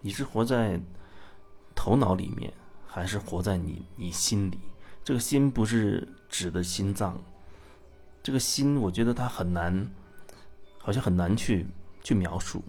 你是活在头脑里面，还是活在你你心里？这个心不是指的心脏，这个心，我觉得它很难，好像很难去去描述。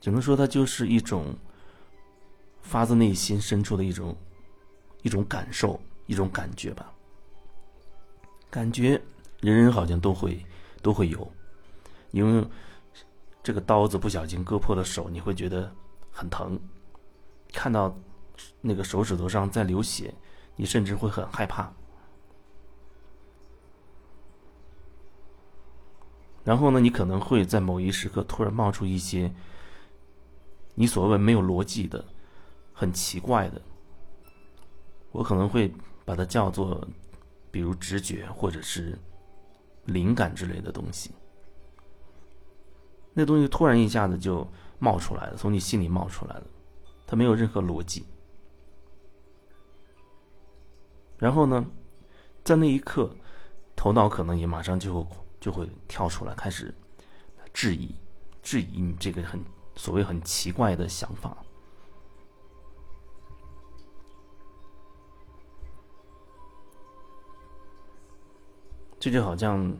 只能说它就是一种发自内心深处的一种一种感受，一种感觉吧。感觉人人好像都会都会有，因为这个刀子不小心割破了手，你会觉得很疼；看到那个手指头上在流血，你甚至会很害怕。然后呢，你可能会在某一时刻突然冒出一些。你所谓没有逻辑的、很奇怪的，我可能会把它叫做，比如直觉或者是灵感之类的东西。那东西突然一下子就冒出来了，从你心里冒出来了，它没有任何逻辑。然后呢，在那一刻，头脑可能也马上就会就会跳出来，开始质疑、质疑你这个很。所谓很奇怪的想法，这就好像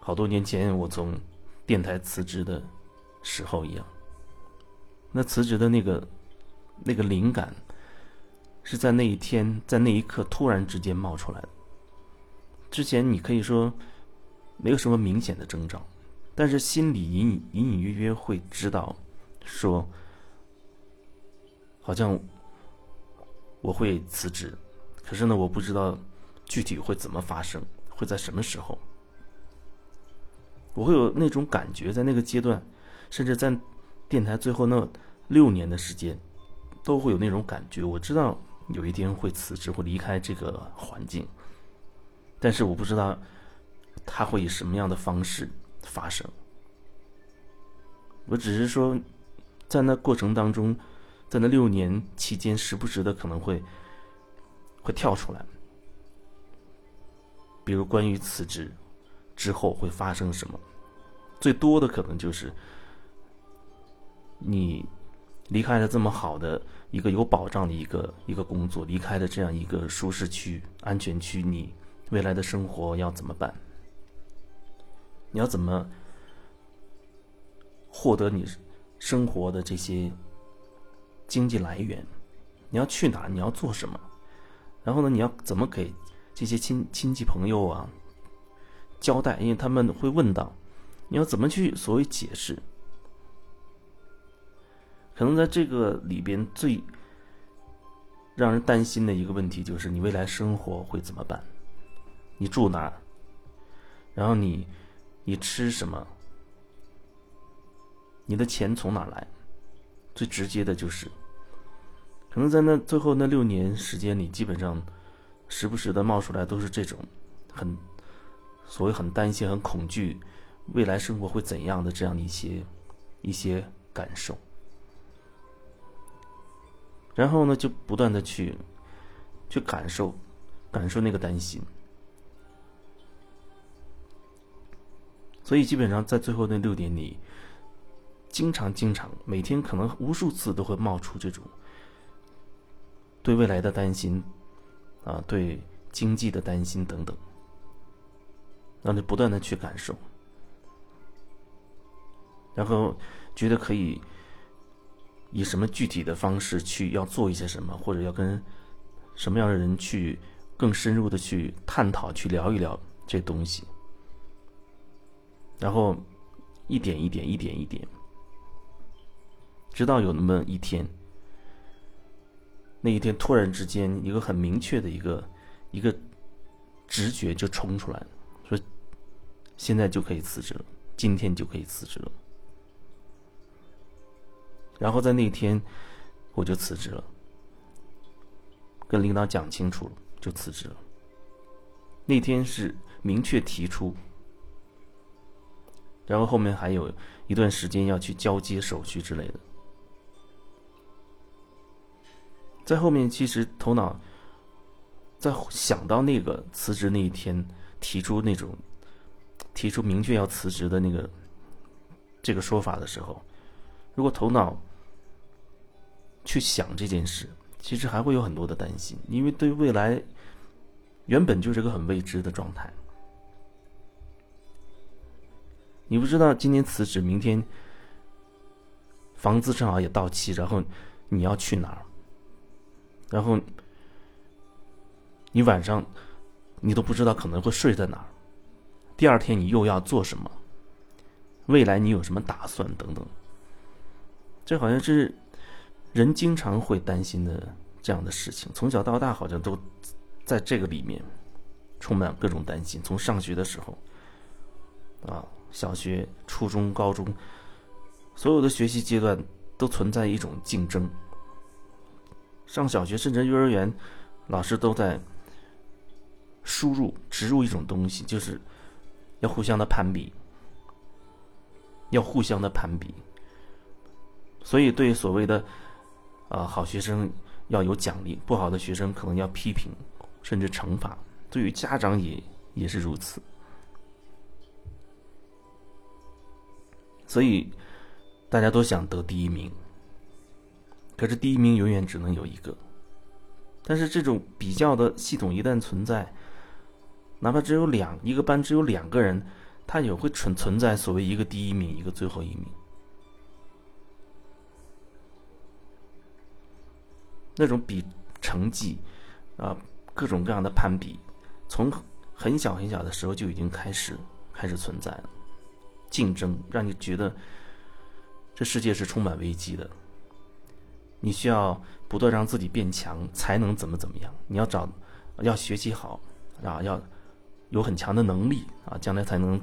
好多年前我从电台辞职的时候一样。那辞职的那个那个灵感，是在那一天，在那一刻突然之间冒出来的。之前你可以说没有什么明显的征兆。但是心里隐隐隐隐约约会知道，说，好像我会辞职，可是呢，我不知道具体会怎么发生，会在什么时候。我会有那种感觉，在那个阶段，甚至在电台最后那六年的时间，都会有那种感觉。我知道有一天会辞职，会离开这个环境，但是我不知道他会以什么样的方式。发生，我只是说，在那过程当中，在那六年期间，时不时的可能会会跳出来，比如关于辞职之后会发生什么，最多的可能就是你离开了这么好的一个有保障的一个一个工作，离开了这样一个舒适区、安全区，你未来的生活要怎么办？你要怎么获得你生活的这些经济来源？你要去哪？你要做什么？然后呢？你要怎么给这些亲亲戚朋友啊交代？因为他们会问到，你要怎么去所谓解释？可能在这个里边最让人担心的一个问题就是，你未来生活会怎么办？你住哪？然后你。你吃什么？你的钱从哪来？最直接的就是，可能在那最后那六年时间里，基本上时不时的冒出来都是这种很所谓很担心、很恐惧未来生活会怎样的这样的一些一些感受。然后呢，就不断的去去感受感受那个担心。所以基本上在最后那六年里，经常经常每天可能无数次都会冒出这种对未来的担心，啊，对经济的担心等等，让你不断的去感受，然后觉得可以以什么具体的方式去要做一些什么，或者要跟什么样的人去更深入的去探讨、去聊一聊这东西。然后，一点一点，一点一点，直到有那么一天，那一天突然之间，一个很明确的一个一个直觉就冲出来了，现在就可以辞职了，今天就可以辞职了。然后在那天，我就辞职了，跟领导讲清楚了，就辞职了。那天是明确提出。然后后面还有一段时间要去交接手续之类的，在后面其实头脑在想到那个辞职那一天，提出那种提出明确要辞职的那个这个说法的时候，如果头脑去想这件事，其实还会有很多的担心，因为对未来原本就是个很未知的状态。你不知道今天辞职，明天房子正好也到期，然后你要去哪儿？然后你晚上你都不知道可能会睡在哪儿，第二天你又要做什么？未来你有什么打算？等等，这好像是人经常会担心的这样的事情。从小到大，好像都在这个里面充满各种担心。从上学的时候，啊，小学、初中、高中，所有的学习阶段都存在一种竞争。上小学甚至幼儿园，老师都在输入、植入一种东西，就是要互相的攀比。要互相的攀比，所以对所谓的，呃，好学生要有奖励，不好的学生可能要批评，甚至惩罚。对于家长也也是如此。所以大家都想得第一名，可是第一名永远只能有一个。但是这种比较的系统一旦存在，哪怕只有两一个班只有两个人。他也会存存在所谓一个第一名，一个最后一名，那种比成绩，啊，各种各样的攀比，从很小很小的时候就已经开始开始存在了，竞争让你觉得这世界是充满危机的，你需要不断让自己变强，才能怎么怎么样，你要找要学习好，啊，要。有很强的能力啊，将来才能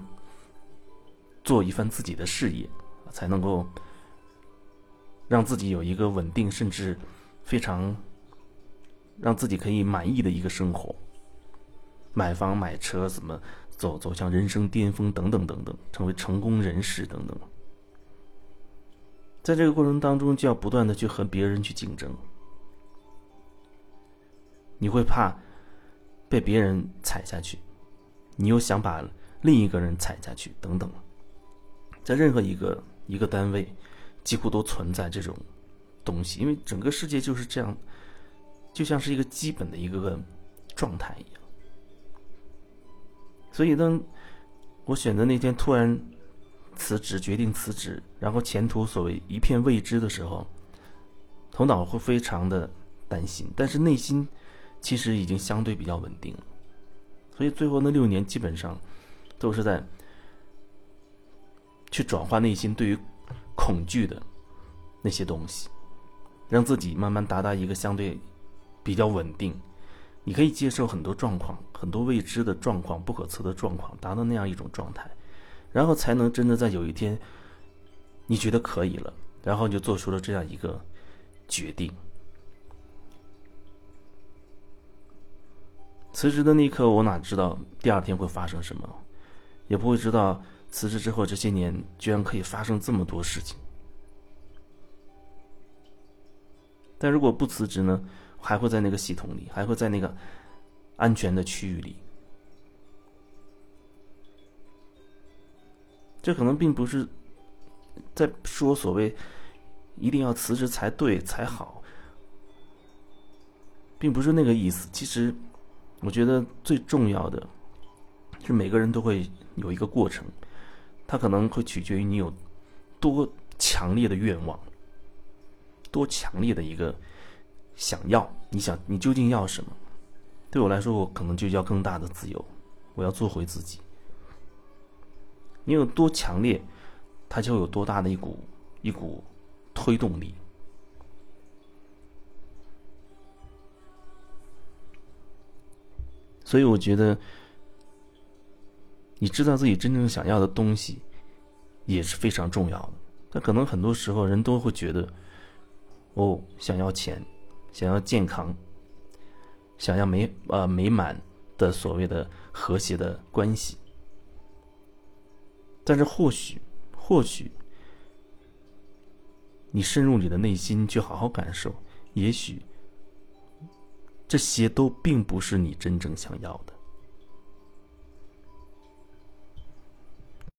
做一番自己的事业，才能够让自己有一个稳定，甚至非常让自己可以满意的一个生活，买房买车，怎么走走向人生巅峰等等等等，成为成功人士等等。在这个过程当中，就要不断的去和别人去竞争，你会怕被别人踩下去。你又想把另一个人踩下去，等等，在任何一个一个单位，几乎都存在这种东西，因为整个世界就是这样，就像是一个基本的一个状态一样。所以，当我选择那天突然辞职，决定辞职，然后前途所谓一片未知的时候，头脑会非常的担心，但是内心其实已经相对比较稳定了。所以最后那六年基本上都是在去转化内心对于恐惧的那些东西，让自己慢慢达到一个相对比较稳定，你可以接受很多状况、很多未知的状况、不可测的状况，达到那样一种状态，然后才能真的在有一天你觉得可以了，然后你就做出了这样一个决定。辞职的那一刻，我哪知道第二天会发生什么，也不会知道辞职之后这些年居然可以发生这么多事情。但如果不辞职呢，还会在那个系统里，还会在那个安全的区域里。这可能并不是在说所谓一定要辞职才对才好，并不是那个意思。其实。我觉得最重要的，是每个人都会有一个过程，它可能会取决于你有多强烈的愿望，多强烈的一个想要。你想，你究竟要什么？对我来说，我可能就要更大的自由，我要做回自己。你有多强烈，它就有多大的一股一股推动力。所以我觉得，你知道自己真正想要的东西，也是非常重要的。但可能很多时候人都会觉得，哦，想要钱，想要健康，想要美呃美满的所谓的和谐的关系。但是或许，或许，你深入你的内心去好好感受，也许。这些都并不是你真正想要的。